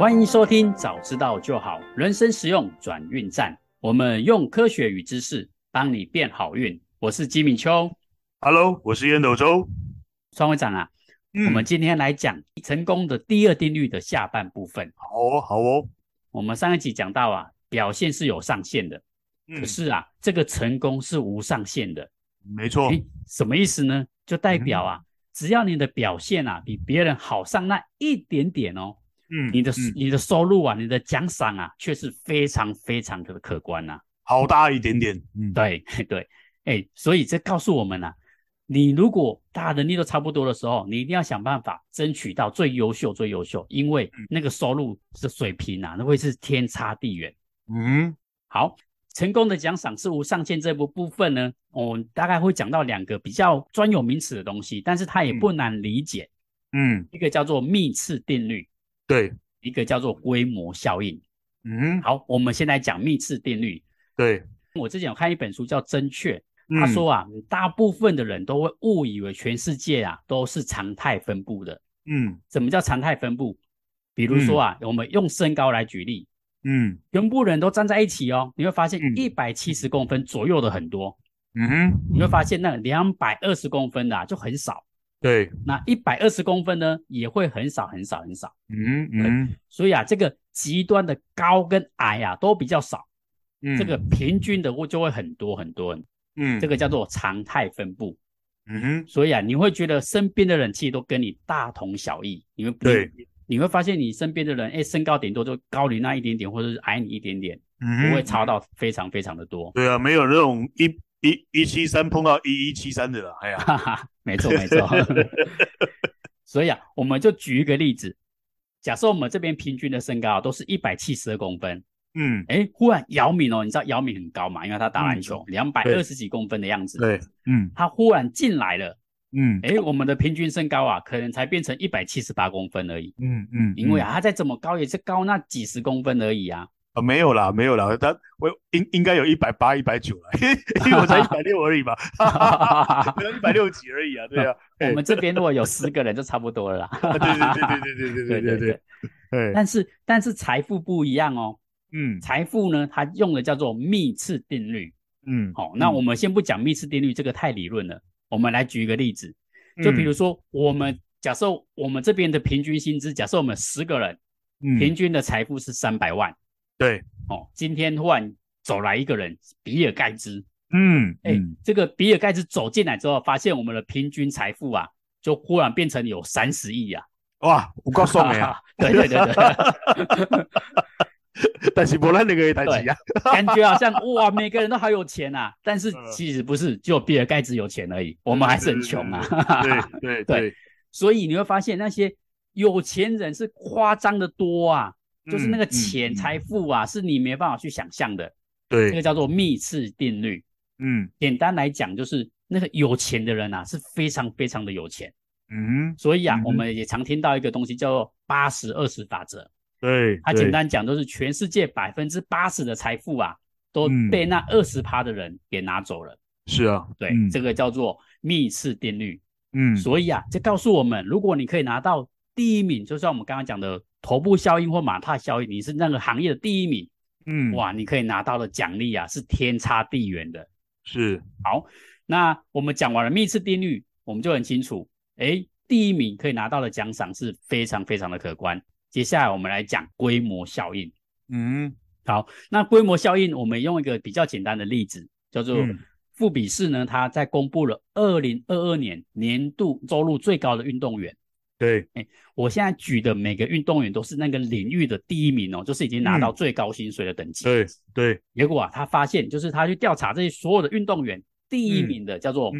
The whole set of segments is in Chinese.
欢迎收听，早知道就好，人生实用转运站。我们用科学与知识帮你变好运。我是吉米秋，Hello，我是烟斗周。双会长啊，嗯，我们今天来讲成功的第二定律的下半部分。好哦，好哦。我们上一集讲到啊，表现是有上限的，嗯，可是啊，这个成功是无上限的。没错。诶，什么意思呢？就代表啊，嗯，只要你的表现啊比别人好上那一点点哦。嗯，你的、嗯、你的收入啊，你的奖赏啊，却是非常非常的可观呐、啊，好大一点点。嗯，对 对，哎、欸，所以这告诉我们啊，你如果大家能力都差不多的时候，你一定要想办法争取到最优秀、最优秀，因为那个收入的水平啊，那会是天差地远。嗯，好，成功的奖赏是无上限这部部分呢，我们大概会讲到两个比较专有名词的东西，但是它也不难理解。嗯，一个叫做幂次定律。对，一个叫做规模效应。嗯，好，我们先来讲幂次定律。对，我之前有看一本书叫《真确》，他说啊，嗯，大部分的人都会误以为全世界啊都是常态分布的。嗯，什么叫常态分布？比如说啊，嗯，我们用身高来举例。嗯，全部人都站在一起哦，你会发现一百七十公分左右的很多。嗯哼，你会发现那两百二十公分的啊就很少。对，那一百二十公分呢，也会很少很少很少。嗯嗯，所以啊，这个极端的高跟矮啊都比较少，嗯，这个平均的会就会很多很多。嗯，这个叫做常态分布。嗯哼，所以啊，你会觉得身边的人其实都跟你大同小异。你会对，你会发现你身边的人，哎，身高顶多就高你那一点点，或者是矮你一点点，嗯，不会差到非常非常的多。对啊，没有那种一。一一七三碰到一一七三的了，哎呀，哈哈，没错没错。所以啊，我们就举一个例子，假设我们这边平均的身高都是一百七十二公分，嗯，哎，忽然姚明哦，你知道姚明很高嘛？因为他打篮球，两百二十几公分的样子，对，嗯，他忽然进来了，嗯，哎，我们的平均身高啊，可能才变成一百七十八公分而已，嗯嗯，因为啊，他再怎么高也是高那几十公分而已啊。啊，没有啦，没有啦，他我应应该有一百八、一百九了，因为我才一百六而已嘛，可能一百六几而已啊，对啊。我们这边如果有十个人就差不多了啦。对对对对对对对对对对对。但是但是财富不一样哦，嗯，财富呢，它用的叫做幂次定律，嗯，好，那我们先不讲幂次定律，这个太理论了，我们来举一个例子，就比如说我们假设我们这边的平均薪资，假设我们十个人，平均的财富是三百万。对。哦，今天忽然走来一个人，比尔盖茨。嗯，哎、欸，这个比尔盖茨走进来之后，发现我们的平均财富啊，就忽然变成有三十亿啊！哇，我告诉你啊，对对对对，但是不然那个台积啊，感觉好像哇，每个人都好有钱啊，但是其实不是，只有比尔盖茨有钱而已，我们还是很穷啊。对对 对，对，所以你会发现那些有钱人是夸张的多啊。就是那个钱财富啊，是你没办法去想象的。对，这个叫做幂次定律。嗯，简单来讲，就是那个有钱的人啊，是非常非常的有钱。嗯，所以啊，我们也常听到一个东西叫做八十二十法则。对，它简单讲就是全世界百分之八十的财富啊，都被那二十趴的人给拿走了。是啊，对，这个叫做幂次定律。嗯，所以啊，这告诉我们，如果你可以拿到第一名，就像我们刚刚讲的。头部效应或马太效应，你是那个行业的第一名，嗯，哇，你可以拿到的奖励啊是天差地远的。是，好，那我们讲完了幂次定律，我们就很清楚，诶，第一名可以拿到的奖赏是非常非常的可观。接下来我们来讲规模效应，嗯，好，那规模效应，我们用一个比较简单的例子，叫做富比士呢，他在公布了二零二二年年度收入最高的运动员。对，哎，我现在举的每个运动员都是那个领域的第一名哦，就是已经拿到最高薪水的等级。对对，结果啊，他发现就是他去调查这些所有的运动员，第一名的叫做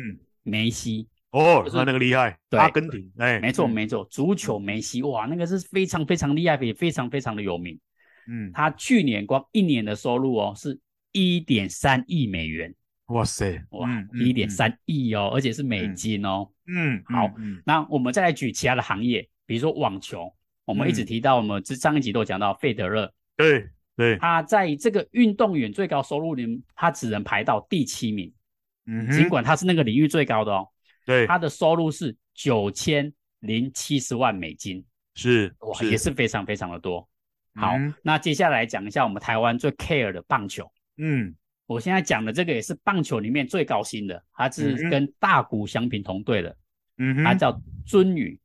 梅西。哦，他那个厉害，阿根廷。哎，没错没错，足球梅西，哇，那个是非常非常厉害，也非常非常的有名。嗯，他去年光一年的收入哦，是一点三亿美元。哇塞，哇，一点三亿哦，而且是美金哦。嗯，好，嗯，那我们再来举其他的行业，比如说网球，我们一直提到，我们上一集都讲到费德勒，对对，他在这个运动员最高收入里，他只能排到第七名，嗯，尽管他是那个领域最高的哦，对，他的收入是九千零七十万美金，是，哇，也是非常非常的多。好，嗯、那接下来讲一下我们台湾最 care 的棒球。嗯，我现在讲的这个也是棒球里面最高薪的，它是跟大谷翔平同队的。嗯，它叫尊宇。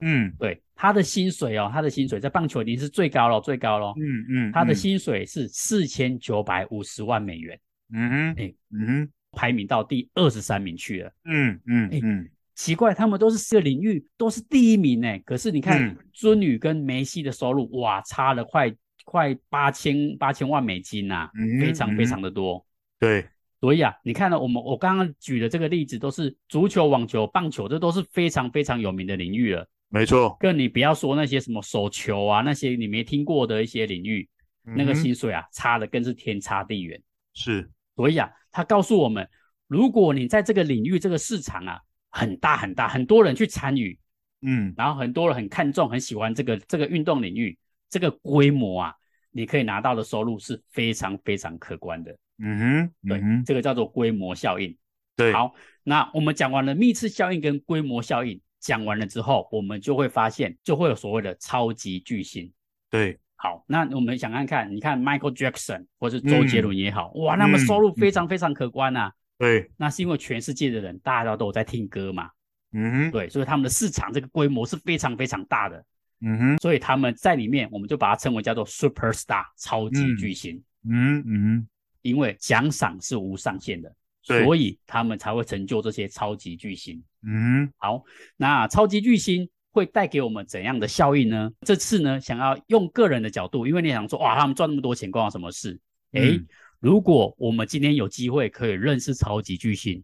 嗯，对，他的薪水哦，他的薪水在棒球已经是最高了，最高了。嗯嗯，他的薪水是四千九百五十万美元。嗯哼，哎，嗯哼，排名到第二十三名去了。嗯嗯，哎嗯，奇怪，他们都是四个领域都是第一名呢，可是你看尊宇跟梅西的收入，哇，差了快快八千八千万美金呐，非常非常的多。对，所以啊，你看到我们我刚刚举的这个例子，都是足球、网球、棒球，这都是非常非常有名的领域了。没错，更你不要说那些什么手球啊，那些你没听过的一些领域，嗯、那个薪水啊，差的更是天差地远。是，所以啊，他告诉我们，如果你在这个领域这个市场啊很大很大，很多人去参与，嗯，然后很多人很看重、很喜欢这个这个运动领域，这个规模啊，你可以拿到的收入是非常非常可观的。嗯哼，对，嗯，这个叫做规模效应。对，好，那我们讲完了密次效应跟规模效应。讲完了之后，我们就会发现，就会有所谓的超级巨星。对，好，那我们想看看，你看 Michael Jackson 或是周杰伦也好，嗯、哇，那么收入非常非常可观啊。对，那是因为全世界的人大家都有在听歌嘛。嗯哼，对，所以他们的市场这个规模是非常非常大的。嗯哼，所以他们在里面，我们就把它称为叫做 Superstar 超级巨星。嗯嗯，嗯，因为奖赏是无上限的。所以他们才会成就这些超级巨星。嗯，好，那超级巨星会带给我们怎样的效应呢？这次呢，想要用个人的角度，因为你想说，哇，他们赚那么多钱，关我什么事？哎、嗯，如果我们今天有机会可以认识超级巨星，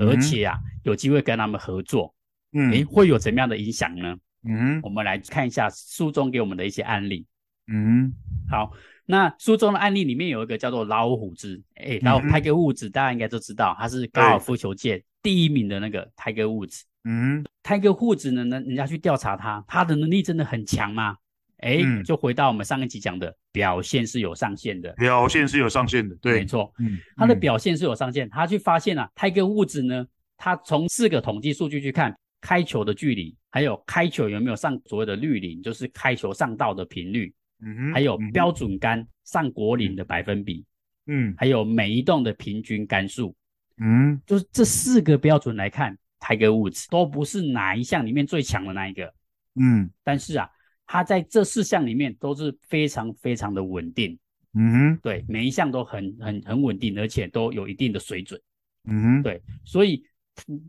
嗯、而且啊，有机会跟他们合作，嗯，哎，会有怎么样的影响呢？嗯，我们来看一下书中给我们的一些案例。嗯，好。那书中的案例里面有一个叫做老虎子，哎，然后 Tiger Woods 大家应该都知道，他是高尔夫球界第一名的那个 Tiger Woods。嗯，Tiger Woods 呢，人人家去调查他，他的能力真的很强吗？哎、嗯，就回到我们上一集讲的，表现是有上限的。表现是有上限的，对，没错。嗯，他的表现是有上限，他去发现啊，Tiger Woods 呢，他从四个统计数据去看，开球的距离，还有开球有没有上所谓的绿林，就是开球上道的频率。嗯哼，还有标准杆上果岭的百分比，嗯，还有每一栋的平均杆数，嗯，就是这四个标准来看，Tiger Woods 都不是哪一项里面最强的那一个，嗯，但是啊，他在这四项里面都是非常非常的稳定，嗯哼，对，每一项都很很很稳定，而且都有一定的水准，嗯哼，对，所以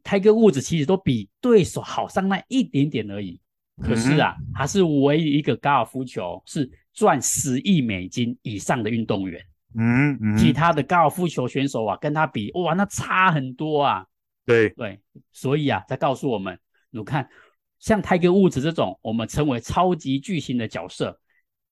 Tiger Woods 其实都比对手好上那一点点而已。可是啊，他是唯一一个高尔夫球是赚十亿美金以上的运动员。嗯嗯，其他的高尔夫球选手啊，跟他比，哇，那差很多啊。对对，所以啊，他告诉我们，你看，像 Tiger Woods 这种我们称为超级巨星的角色，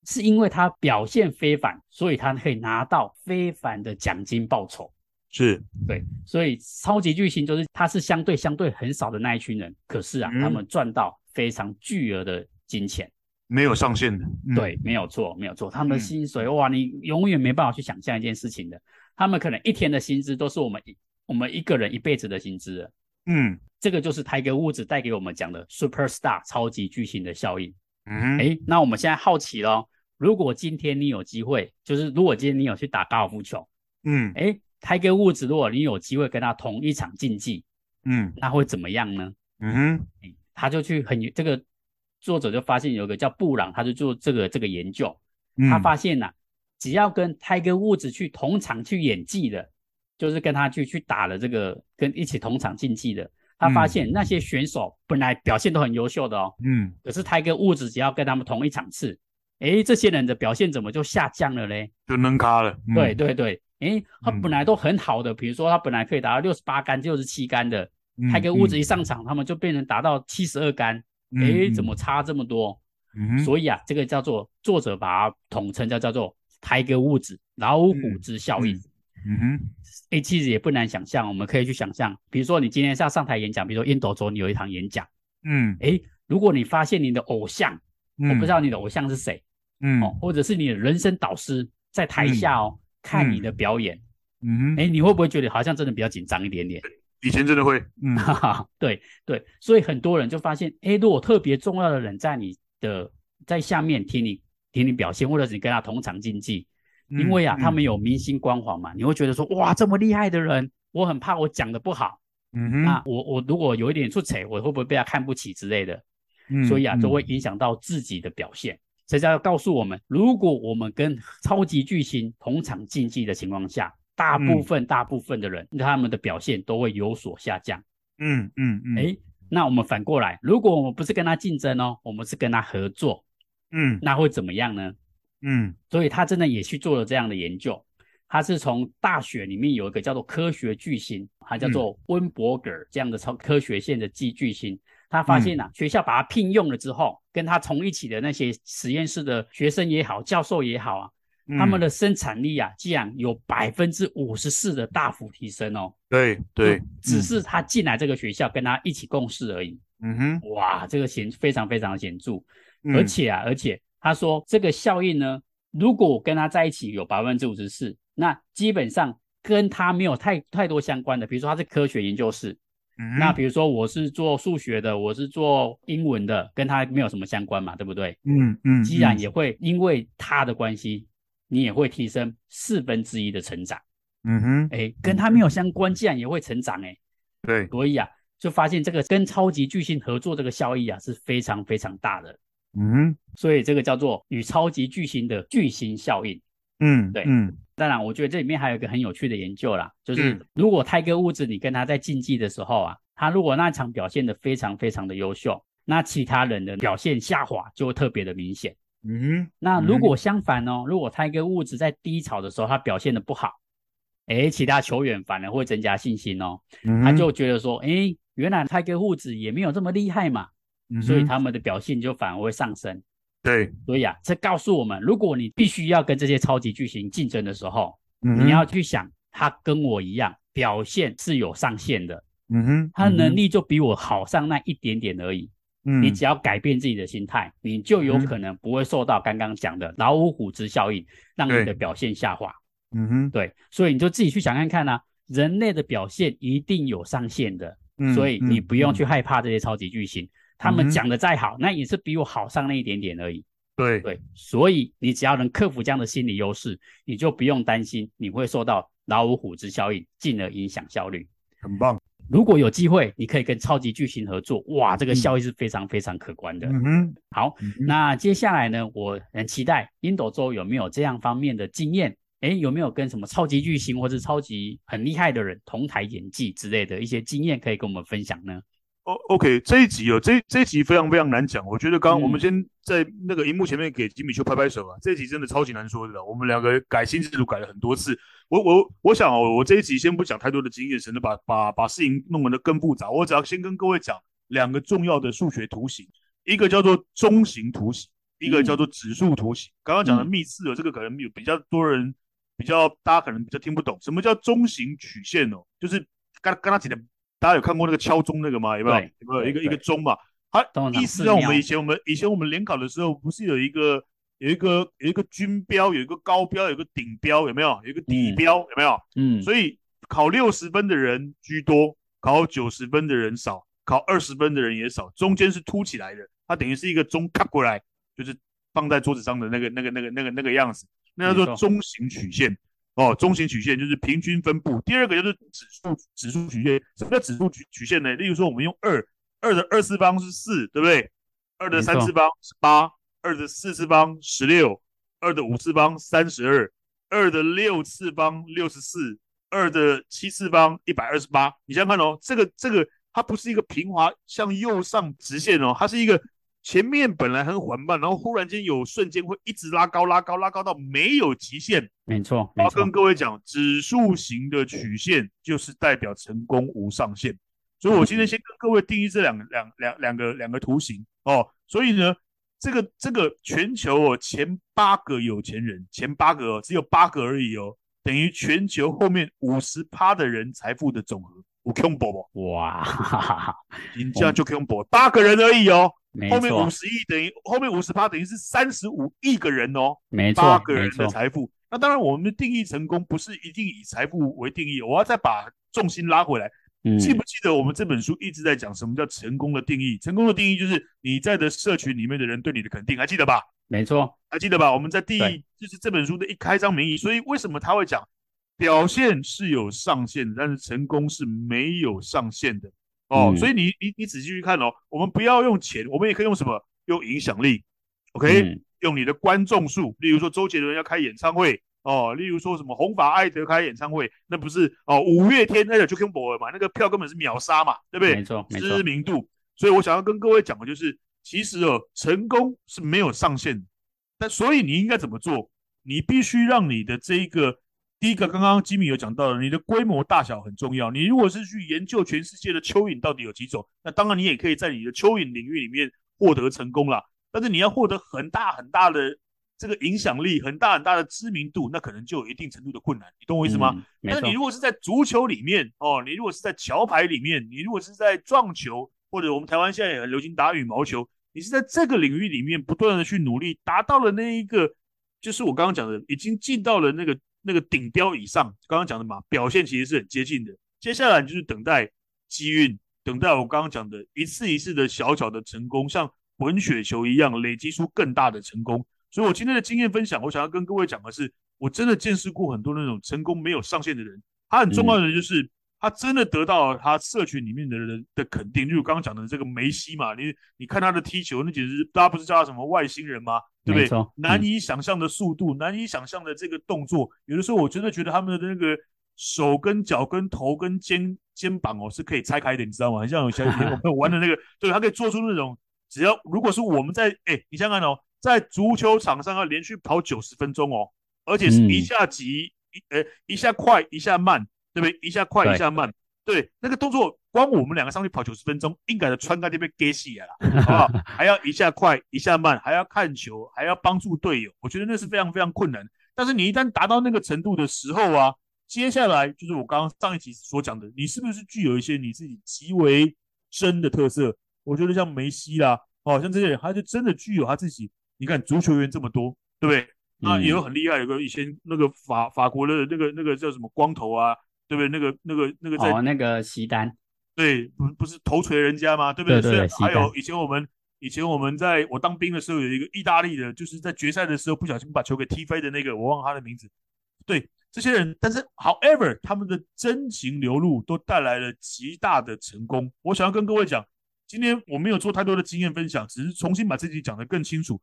是因为他表现非凡，所以他可以拿到非凡的奖金报酬。是，对，所以超级巨星就是他是相对相对很少的那一群人，可是啊，嗯、他们赚到。非常巨额的金钱，没有上限的。嗯、对，没有错，没有错。他们的薪水、嗯、哇，你永远没办法去想象一件事情的。他们可能一天的薪资都是我们一我们一个人一辈子的薪资。嗯，这个就是 Tiger Woods 带给我们讲的 Superstar 超级巨星的效应。嗯，哎，那我们现在好奇咯，如果今天你有机会，就是如果今天你有去打高尔夫球，嗯，哎，Tiger Woods 如果你有机会跟他同一场竞技，嗯，那会怎么样呢？嗯哼。他就去很这个作者就发现有一个叫布朗，他就做这个这个研究，他发现呐、啊，只要跟 Tiger Woods 去同场去演技的，就是跟他去去打了这个跟一起同场竞技的，他发现那些选手本来表现都很优秀的哦，嗯，可是 Tiger Woods 只要跟他们同一场次，诶，这些人的表现怎么就下降了嘞？就扔咖了。嗯、对对对，诶，他本来都很好的，比如说他本来可以达到六十八杆、六十七杆的。泰格伍子一上场，嗯、他们就变成达到七十二杆，哎，怎么差这么多？嗯、所以啊，这个叫做作者把它统称叫叫做台格物质老虎之效应。嗯哼，哎，其实也不难想象，我们可以去想象，比如说你今天是要上台演讲，比如说印度州，你有一堂演讲，嗯，哎，如果你发现你的偶像，嗯、我不知道你的偶像是谁，嗯，哦，或者是你的人生导师在台下哦、嗯、看你的表演，嗯，哎，你会不会觉得好像真的比较紧张一点点？以前真的会，嗯，哈哈，对对，所以很多人就发现，哎，如果特别重要的人在你的在下面听你听听你表现，或者是你跟他同场竞技，嗯、因为啊，他们有明星光环嘛，你会觉得说，哇，这么厉害的人，我很怕我讲的不好，嗯哼，那我我如果有一点出彩，我会不会被他看不起之类的？嗯，所以啊，都会影响到自己的表现。这就要告诉我们，如果我们跟超级巨星同场竞技的情况下，大部分、嗯、大部分的人，他们的表现都会有所下降。嗯嗯嗯。哎、嗯，那我们反过来，如果我们不是跟他竞争哦，我们是跟他合作，嗯，那会怎么样呢？嗯，所以他真的也去做了这样的研究。他是从大学里面有一个叫做科学巨星，他叫做温伯格这样的超科学线的巨巨星。他发现呐、啊嗯，学校把他聘用了之后，跟他同一起的那些实验室的学生也好，教授也好啊，嗯、他们的生产力啊，竟然有百分之五十四的大幅提升哦。对对，只是他进来这个学校跟他一起共事而已。嗯哼，哇，这个显非常非常显著。嗯、而且啊，而且他说这个效应呢，如果我跟他在一起有百分之五十四，那基本上跟他没有太太多相关的，比如说他是科学研究室。嗯、那比如说我是做数学的，我是做英文的，跟他没有什么相关嘛，对不对？嗯嗯，既然也会因为他的关系，你也会提升四分之一的成长。嗯哼，哎，跟他没有相关，竟然也会成长，哎，对，所以啊，就发现这个跟超级巨星合作这个效益啊是非常非常大的。嗯哼，所以这个叫做与超级巨星的巨星效应。嗯，对，嗯。当然，我觉得这里面还有一个很有趣的研究啦，就是如果泰戈伍兹你跟他在竞技的时候啊，他如果那场表现的非常非常的优秀，那其他人的表现下滑就会特别的明显。嗯，那如果相反哦，如果它一个物质在低潮的时候他表现的不好，诶，其他球员反而会增加信心哦，他就觉得说，诶，原来他一个物质也没有这么厉害嘛，所以他们的表现就反而会上升。对，所以啊，这告诉我们，如果你必须要跟这些超级巨星竞争的时候，嗯，你要去想，他跟我一样，表现是有上限的，嗯哼，他的能力就比我好上那一点点而已，嗯，你只要改变自己的心态，你就有可能不会受到刚刚讲的老虎虎之效应，让你的表现下滑，嗯哼，对，所以你就自己去想看看啊，人类的表现一定有上限的，嗯，所以你不用去害怕这些超级巨星。他们讲的再好，嗯，那也是比我好上那一点点而已。对对，所以你只要能克服这样的心理优势，你就不用担心你会受到老虎虎之效应，进而影响效率。很棒。如果有机会，你可以跟超级巨星合作，哇，这个效益是非常非常可观的。嗯哼。好，嗯，那接下来呢，我很期待烟斗州有没有这样方面的经验？诶，有没有跟什么超级巨星或是超级很厉害的人同台演技之类的一些经验可以跟我们分享呢？哦、oh，OK，这一集哦，这这一集非常非常难讲。我觉得刚刚我们先在那个荧幕前面给吉米邱拍拍手啊，这一集真的超级难说的。我们两个改新制度改了很多次。我我我想哦，我这一集先不讲太多的经验，省得把把把事情弄得更复杂。我只要先跟各位讲两个重要的数学图形，一个叫做中型图形，一个叫做指数图形。刚刚讲的幂次哦，这个可能有比较多人比较大家可能比较听不懂，什么叫中型曲线哦？就是刚刚刚讲的。大家有看过那个敲钟那个吗？有没有？有没有一个一个钟嘛？它意思让我们以前我们以前我们联考的时候，不是有一个有一个有一个均标，有一个高标，有一个顶标，有没有？有一个底标，有没有？嗯。所以考六十分的人居多，考九十分的人少，考二十分的人也少，中间是凸起来的，它等于是一个钟卡过来，就是放在桌子上的那个那个那个那个那个样子，那叫做中型曲线。哦，中型曲线就是平均分布。第二个就是指数指数曲线。什么叫指数曲曲线呢？例如说，我们用二，二的二次方是四，对不对？二的三次方是八，二的四次方十六，二的五次方三十二，二的六次方六十四，二的七次方一百二十八。你想想看哦，这个这个它不是一个平滑向右上直线哦，它是一个。前面本来很缓慢，然后忽然间有瞬间会一直拉高、拉高、拉高到没有极限。没错，我要跟各位讲，指数型的曲线就是代表成功无上限。所以我今天先跟各位定义这两两两两个两个图形哦。所以呢，这个这个全球哦前八个有钱人，前八个哦只有八个而已哦，等于全球后面五十趴的人财富的总和。我 c o m 哇，哈哈哈，你这样就 o m 八个人而已哦。后面五十亿等于后面五十趴等于是三十五亿个人哦，没错，八个人的财富。那当然，我们的定义成功不是一定以财富为定义。我要再把重心拉回来，嗯，记不记得我们这本书一直在讲什么叫成功的定义？成功的定义就是你在的社群里面的人对你的肯定，还记得吧？没错，还记得吧？我们在第一就是这本书的一开章名义，所以为什么他会讲表现是有上限的，但是成功是没有上限的哦。嗯、所以你你你仔细去看哦，我们不要用钱，我们也可以用什么？用影响力，OK？、嗯、用你的观众数，例如说周杰伦要开演唱会哦，例如说什么红发艾德开演唱会，那不是哦？五月天那个就跟博尔嘛，那个票根本是秒杀嘛，对不对？没错，没错。知名度，所以我想要跟各位讲的就是。其实哦，成功是没有上限的，但所以你应该怎么做？你必须让你的这一个第一个，刚刚吉米有讲到的，你的规模大小很重要。你如果是去研究全世界的蚯蚓到底有几种，那当然你也可以在你的蚯蚓领域里面获得成功啦。但是你要获得很大很大的这个影响力，很大很大的知名度，那可能就有一定程度的困难。你懂我意思吗？嗯，但你如果是在足球里面哦，你如果是在桥牌里面，你如果是在撞球，或者我们台湾现在也很流行打羽毛球。你是在这个领域里面不断的去努力，达到了那一个，就是我刚刚讲的，已经进到了那个那个顶标以上。刚刚讲的嘛，表现其实是很接近的。接下来就是等待机运，等待我刚刚讲的一次一次的小小的成功，像滚雪球一样累积出更大的成功。所以我今天的经验分享，我想要跟各位讲的是，我真的见识过很多那种成功没有上限的人，他很重要的就是。嗯他真的得到了他社群里面的人的肯定，就刚刚讲的这个梅西嘛，你你看他的踢球，那简直大家不是叫他什么外星人吗？对不对？难以想象的速度，嗯、难以想象的这个动作，有的时候我真的觉得他们的那个手跟脚跟头跟肩肩膀哦是可以拆开的，你知道吗？很像有前几天我们玩的那个，对，他可以做出那种，只要如果是我们在哎，你想想看哦，在足球场上要连续跑九十分钟哦，而且是一下急、嗯、一呃一下快一下慢。对不对？一下快，一下慢。对，那个动作，光我们两个上去跑九十分钟，应该的穿在这边给洗了，好不好？还要一下快，一下慢，还要看球，还要帮助队友。我觉得那是非常非常困难。但是你一旦达到那个程度的时候啊，接下来就是我刚刚上一集所讲的，你是不是具有一些你自己极为真的特色？我觉得像梅西啦，哦，像这些人，他就真的具有他自己。你看足球员这么多，对不对？那也有很厉害，有个以前那个法法国的那个那个叫什么光头啊。对不对？那个、那个、那个在哦，那个席丹，对，不不是头锤人家吗？对不对？对对对。还有以前我们以前我们在我当兵的时候，有一个意大利的，就是在决赛的时候不小心把球给踢飞的那个，我忘了他的名字。对，这些人，但是 however，他们的真情流露都带来了极大的成功。我想要跟各位讲，今天我没有做太多的经验分享，只是重新把自己讲得更清楚。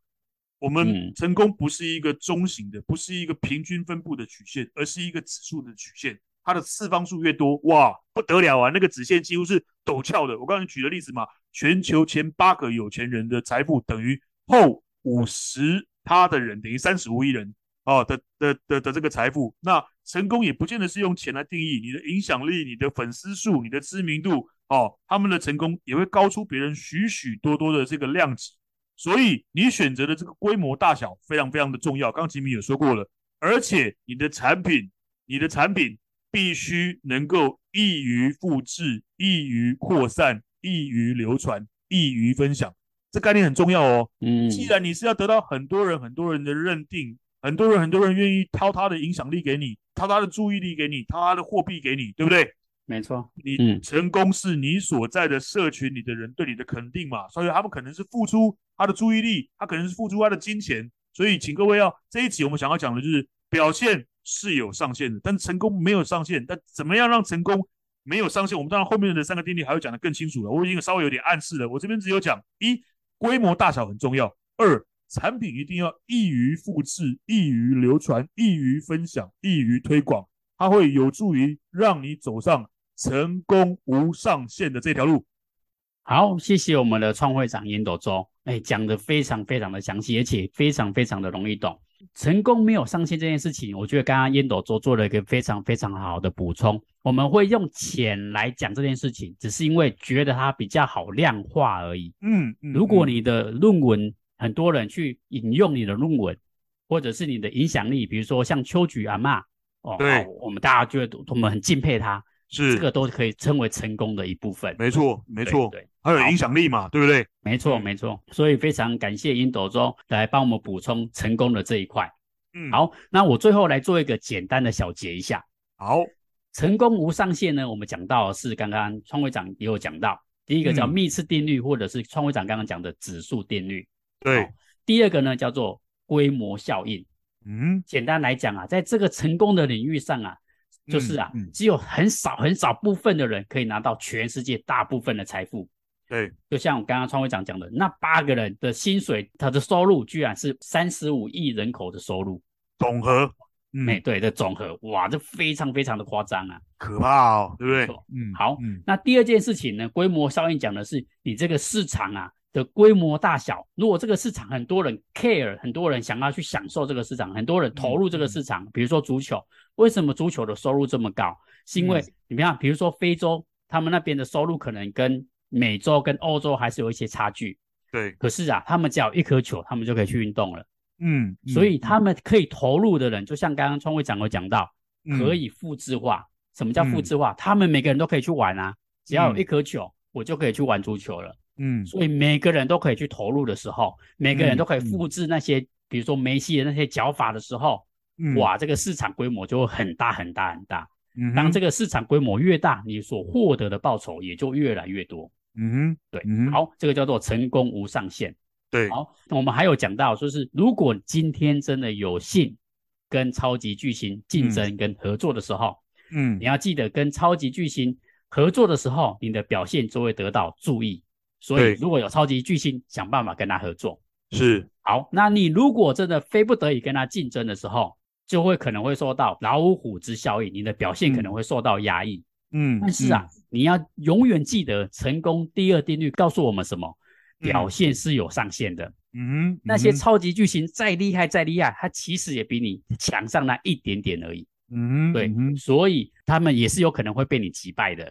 我们成功不是一个中型的，不是一个平均分布的曲线，而是一个指数的曲线。它的次方数越多，哇，不得了啊！那个直线几乎是陡峭的。我刚才举的例子嘛，全球前八个有钱人的财富等于后五十他的人，等于三十五亿人哦的的的的，的这个财富。那成功也不见得是用钱来定义，你的影响力、你的粉丝数、你的知名度哦，他们的成功也会高出别人许许多多的这个量级。所以你选择的这个规模大小非常非常的重要。刚刚吉米也说过了，而且你的产品，你的产品。必须能够易于复制、易于扩散、易于流传、易于分享，这概念很重要哦。嗯，既然你是要得到很多人、很多人的认定，很多人、很多人愿意掏他的影响力给你，掏他的注意力给你，掏他的货币给你，对不对？没错，你成功是你所在的社群里的人对你的肯定嘛，所以他们可能是付出他的注意力，他可能是付出他的金钱，所以请各位要这一集我们想要讲的就是表现。是有上限的，但成功没有上限。但怎么样让成功没有上限？我们当然后面的三个定律还要讲得更清楚了。我已经稍微有点暗示了，我这边只有讲：一、规模大小很重要；二、产品一定要易于复制、易于流传、易于分享、易于推广，它会有助于让你走上成功无上限的这条路。好，谢谢我们的创会长烟斗周，哎，讲的非常非常的详细，而且非常非常的容易懂。成功没有上限这件事情，我觉得刚刚烟斗周做了一个非常非常好的补充。我们会用钱来讲这件事情，只是因为觉得它比较好量化而已。嗯，嗯，如果你的论文很多人去引用你的论文，或者是你的影响力，比如说像秋菊阿妈，哦，对，我们大家觉得我们很敬佩他。是。这个都可以称为成功的一部分，没错，没错，对，还有影响力嘛，对不对？没错，没错，所以非常感谢英斗中来帮我们补充成功的这一块。嗯，好，那我最后来做一个简单的小结一下。好，成功无上限呢，我们讲到的是刚刚创会长也有讲到，第一个叫密次定律，或者是创会长刚刚讲的指数定律。对，第二个呢叫做规模效应。嗯，简单来讲啊，在这个成功的领域上啊，就是啊，只有很少很少部分的人可以拿到全世界大部分的财富。对，就像我刚刚创会长讲的，那八个人的薪水，他的收入居然是三十五亿人口的收入总和。嗯，对的总和，哇，这非常非常的夸张啊，可怕哦，对不对？嗯，好，嗯，那第二件事情呢，规模效应讲的是你这个市场啊的规模大小。如果这个市场很多人 care，很多人想要去享受这个市场，很多人投入这个市场，嗯、比如说足球，为什么足球的收入这么高？是因为、嗯、你看，比如说非洲，他们那边的收入可能跟美洲跟欧洲还是有一些差距。对，可是啊，他们只要一颗球，他们就可以去运动了。嗯，所以他们可以投入的人，就像刚刚创会长有讲到，可以复制化。什么叫复制化？他们每个人都可以去玩啊，只要有一颗球，我就可以去玩足球了。嗯，所以每个人都可以去投入的时候，每个人都可以复制那些，比如说梅西的那些脚法的时候，哇，这个市场规模就会很大很大很大。嗯，当这个市场规模越大，你所获得的报酬也就越来越多。嗯，对，好，这个叫做成功无上限。对，好，那我们还有讲到，说是如果今天真的有幸跟超级巨星竞争跟合作的时候，嗯，你要记得跟超级巨星合作的时候，你的表现就会得到注意。所以如果有超级巨星，想办法跟他合作。是，好，那你如果真的非不得已跟他竞争的时候，就会可能会受到老虎之效应，你的表现可能会受到压抑。嗯，但是啊，你要永远记得成功第二定律告诉我们什么？表现是有上限的，嗯，嗯，那些超级巨星再厉害再厉害，他其实也比你强上那一点点而已，嗯，对，嗯，所以他们也是有可能会被你击败的，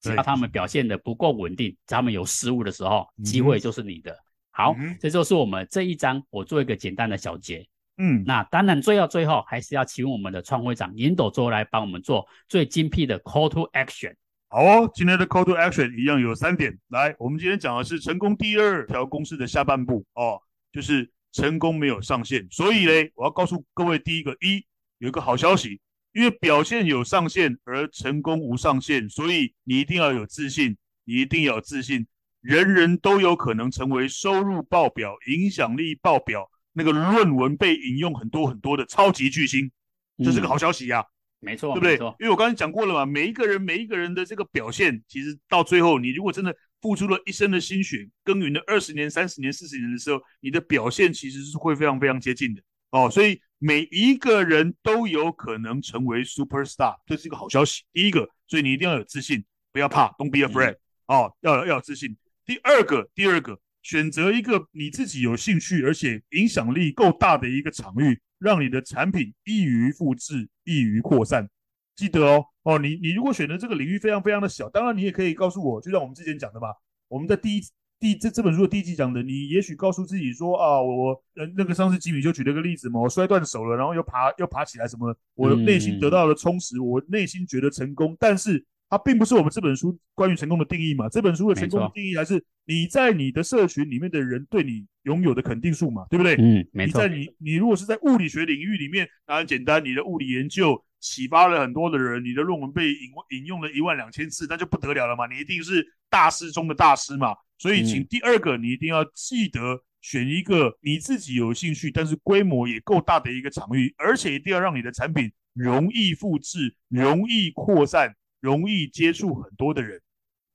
只要。他们表现的不够稳定，他们有失误的时候，机会就是你的。好，这就是我们这一章我做一个简单的小结，嗯，那当然最后最后还是要请我们的创会长尹斗周来帮我们做最精辟的 call to action。好哦，今天的 call to action 一样有三点。来，我们今天讲的是成功第二条公式的下半部哦，就是成功没有上限。所以嘞，我要告诉各位，第一个一有一个好消息，因为表现有上限而成功无上限，所以你一定要有自信，你一定要有自信，人人都有可能成为收入爆表、影响力爆表、那个论文被引用很多很多的超级巨星，这是个好消息呀、没错，对不对？因为我刚才讲过了嘛，每一个人每一个人的这个表现，其实到最后，你如果真的付出了一生的心血，耕耘了二十年、三十年、四十年的时候，你的表现其实是会非常非常接近的哦。所以每一个人都有可能成为 superstar，这是一个好消息。第一个，所以你一定要有自信，不要怕，don't be afraid，哦，要有要有自信。第二个，第二个，选择一个你自己有兴趣而且影响力够大的一个场域。让你的产品易于复制，易于扩散。记得哦，哦，你你如果选择这个领域非常非常的小，当然你也可以告诉我，就像我们之前讲的嘛，我们在第一第这这本书的第一集讲的，你也许告诉自己说啊，我呃那个上次吉米就举了个例子嘛，我摔断手了，然后又爬又爬起来什么，我内心得到了充实，我内心觉得成功，但是。它并不是我们这本书关于成功的定义嘛？这本书的成功的定义还是你在你的社群里面的人对你拥有的肯定数嘛？对不对？嗯，没错。你在你你如果是在物理学领域里面，当然简单，你的物理研究启发了很多的人，你的论文被引引用了一万两千次，那就不得了了嘛！你一定是大师中的大师嘛！所以，请第二个，你一定要记得选一个你自己有兴趣，但是规模也够大的一个场域，而且一定要让你的产品容易复制、容易扩散。容易接触很多的人，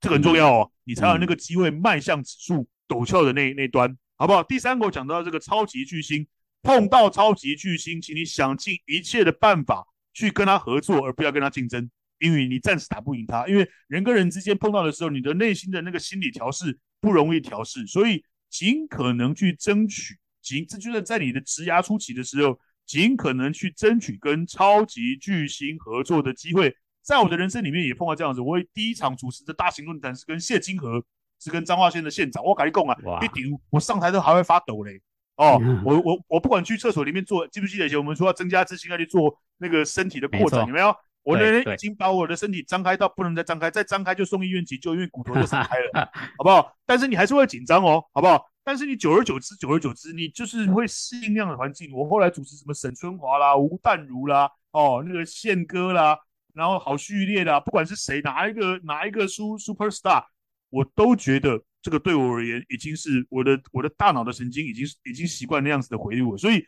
这个很重要哦，你才有那个机会迈向指数陡峭的那那端，好不好？第三个我讲到这个超级巨星，碰到超级巨星，请你想尽一切的办法去跟他合作，而不要跟他竞争，因为你暂时打不赢他。因为人跟人之间碰到的时候，你的内心的那个心理调试不容易调试，所以尽可能去争取，尽这就是在你的职涯初期的时候，尽可能去争取跟超级巨星合作的机会。在我的人生里面也碰到这样子，我第一场主持的大型论坛是跟谢金河，是跟彰化县的县长，我跟你讲啊，一丢我上台都还会发抖嘞。哦，我我我不管去厕所里面做，记不记得以前我们说要增加自信要去做那个身体的扩展，有没有？我那天已经把我的身体张开到不能再张开，再张开就送医院急救，因为骨头就散开了，好不好？但是你还是会紧张哦，好不好？但是你久而久之，久而久之，你就是会适应那样的环境。我后来主持什么沈春华啦、吴淡如啦，哦，那个宪哥啦。然后好序列的，不管是谁，哪一个哪一个 super star，我都觉得这个对我而言已经是我的我的大脑的神经已经已经习惯那样子的回路了，所以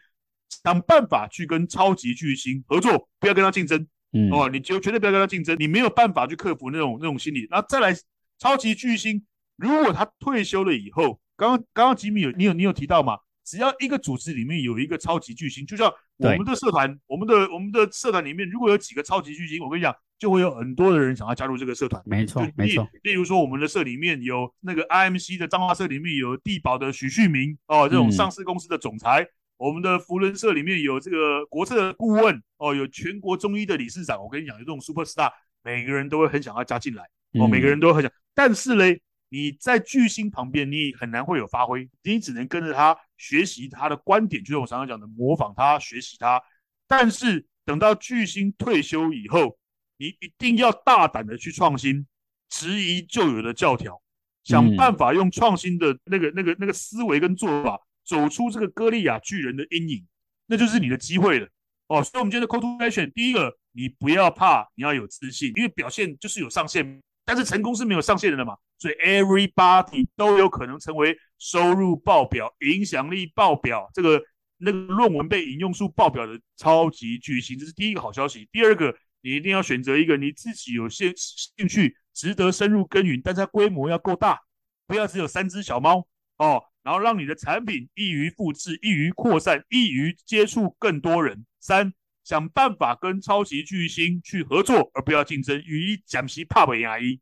想办法去跟超级巨星合作，不要跟他竞争。嗯，哦，你就绝对不要跟他竞争，你没有办法去克服那种那种心理。然后再来，超级巨星如果他退休了以后，刚刚刚刚吉米有你有你有提到吗？只要一个组织里面有一个超级巨星，就像我们的社团，我们的我们的社团里面如果有几个超级巨星，我跟你讲，就会有很多的人想要加入这个社团。没错，没错。例如说，我们的社里面有那个 IMC 的彰化社里面有地保的许旭明哦，这种上市公司的总裁。嗯我们的福伦社里面有这个国策的顾问哦，有全国中医的理事长。我跟你讲，有这种 super star，每个人都会很想要加进来哦，每个人都很想。但是嘞，你在巨星旁边，你很难会有发挥，你只能跟着他学习他的观点，就是我常常讲的模仿他、学习他。但是等到巨星退休以后，你一定要大胆的去创新，质疑旧有的教条，想办法用创新的那个、那个、那个思维跟做法。走出这个歌利亚巨人的阴影，那就是你的机会了哦。所以，我们今天的 call to action，第一个，你不要怕，你要有自信，因为表现就是有上限，但是成功是没有上限的嘛。所以，everybody 都有可能成为收入爆表、影响力爆表、这个那个论文被引用数爆表的超级巨星。这是第一个好消息。第二个，你一定要选择一个你自己有兴兴趣、值得深入耕耘，但是它规模要够大，不要只有三只小猫哦。然后让你的产品易于复制、易于扩散、易于接触更多人。三，想办法跟超级巨星去合作，而不要竞争。与讲习怕不牙医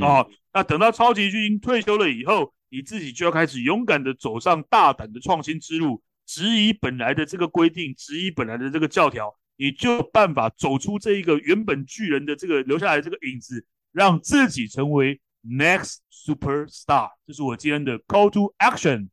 哦。那等到超级巨星退休了以后，你自己就要开始勇敢的走上大胆的创新之路，质疑本来的这个规定，质疑本来的这个教条，你就有办法走出这一个原本巨人的这个留下来的这个影子，让自己成为。Next superstar，这是我今天的 call to action。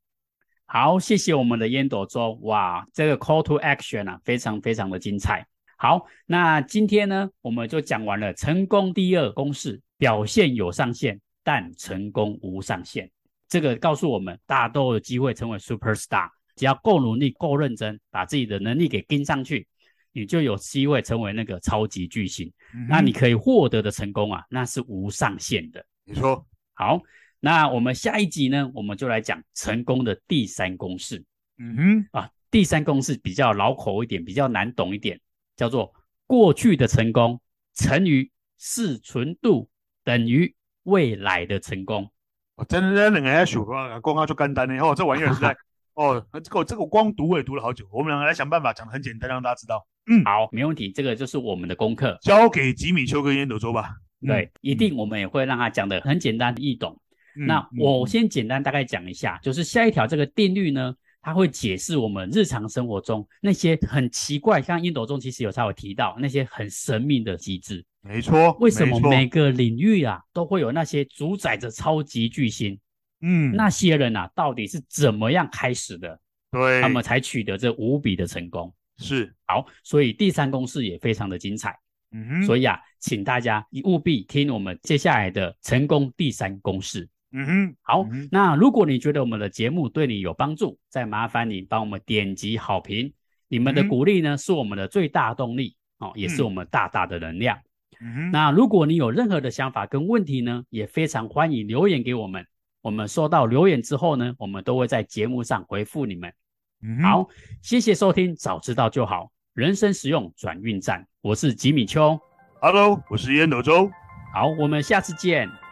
好，谢谢我们的烟斗周。哇，这个 call to action 啊，非常非常的精彩。好，那今天呢，我们就讲完了成功第二公式：表现有上限，但成功无上限。这个告诉我们，大家都有机会成为 superstar，只要够努力、够认真，把自己的能力给跟上去，你就有机会成为那个超级巨星。嗯、那你可以获得的成功啊，那是无上限的。你说好，那我们下一集呢，我们就来讲成功的第三公式。嗯哼，啊，第三公式比较老口一点，比较难懂一点，叫做过去的成功乘以适存度等于未来的成功。哦，真的，真的，两个数啊，光啊就简单的哦，这玩意儿实在 哦，这个这个光读我也读了好久。我们两个来想办法讲的很简单，让大家知道。嗯，好，没问题，这个就是我们的功课，交给吉米丘跟烟斗周吧。对，嗯、一定我们也会让他讲的很简单易懂。嗯、那我先简单大概讲一下，嗯、就是下一条这个定律呢，它会解释我们日常生活中那些很奇怪，像印度中其实有稍微提到那些很神秘的机制。没错，为什么每个领域啊都会有那些主宰着超级巨星？嗯，那些人啊到底是怎么样开始的？对，他们才取得这无比的成功。是，好，所以第三公式也非常的精彩。嗯哼，所以啊，请大家务必听我们接下来的成功第三公式。嗯哼，好，嗯、那如果你觉得我们的节目对你有帮助，再麻烦你帮我们点击好评。你们的鼓励呢，是我们的最大动力哦，也是我们大大的能量。嗯哼，那如果你有任何的想法跟问题呢，也非常欢迎留言给我们。我们收到留言之后呢，我们都会在节目上回复你们。嗯，好，谢谢收听，早知道就好。人生实用转运站，我是吉米秋，Hello，我是烟斗周，好，我们下次见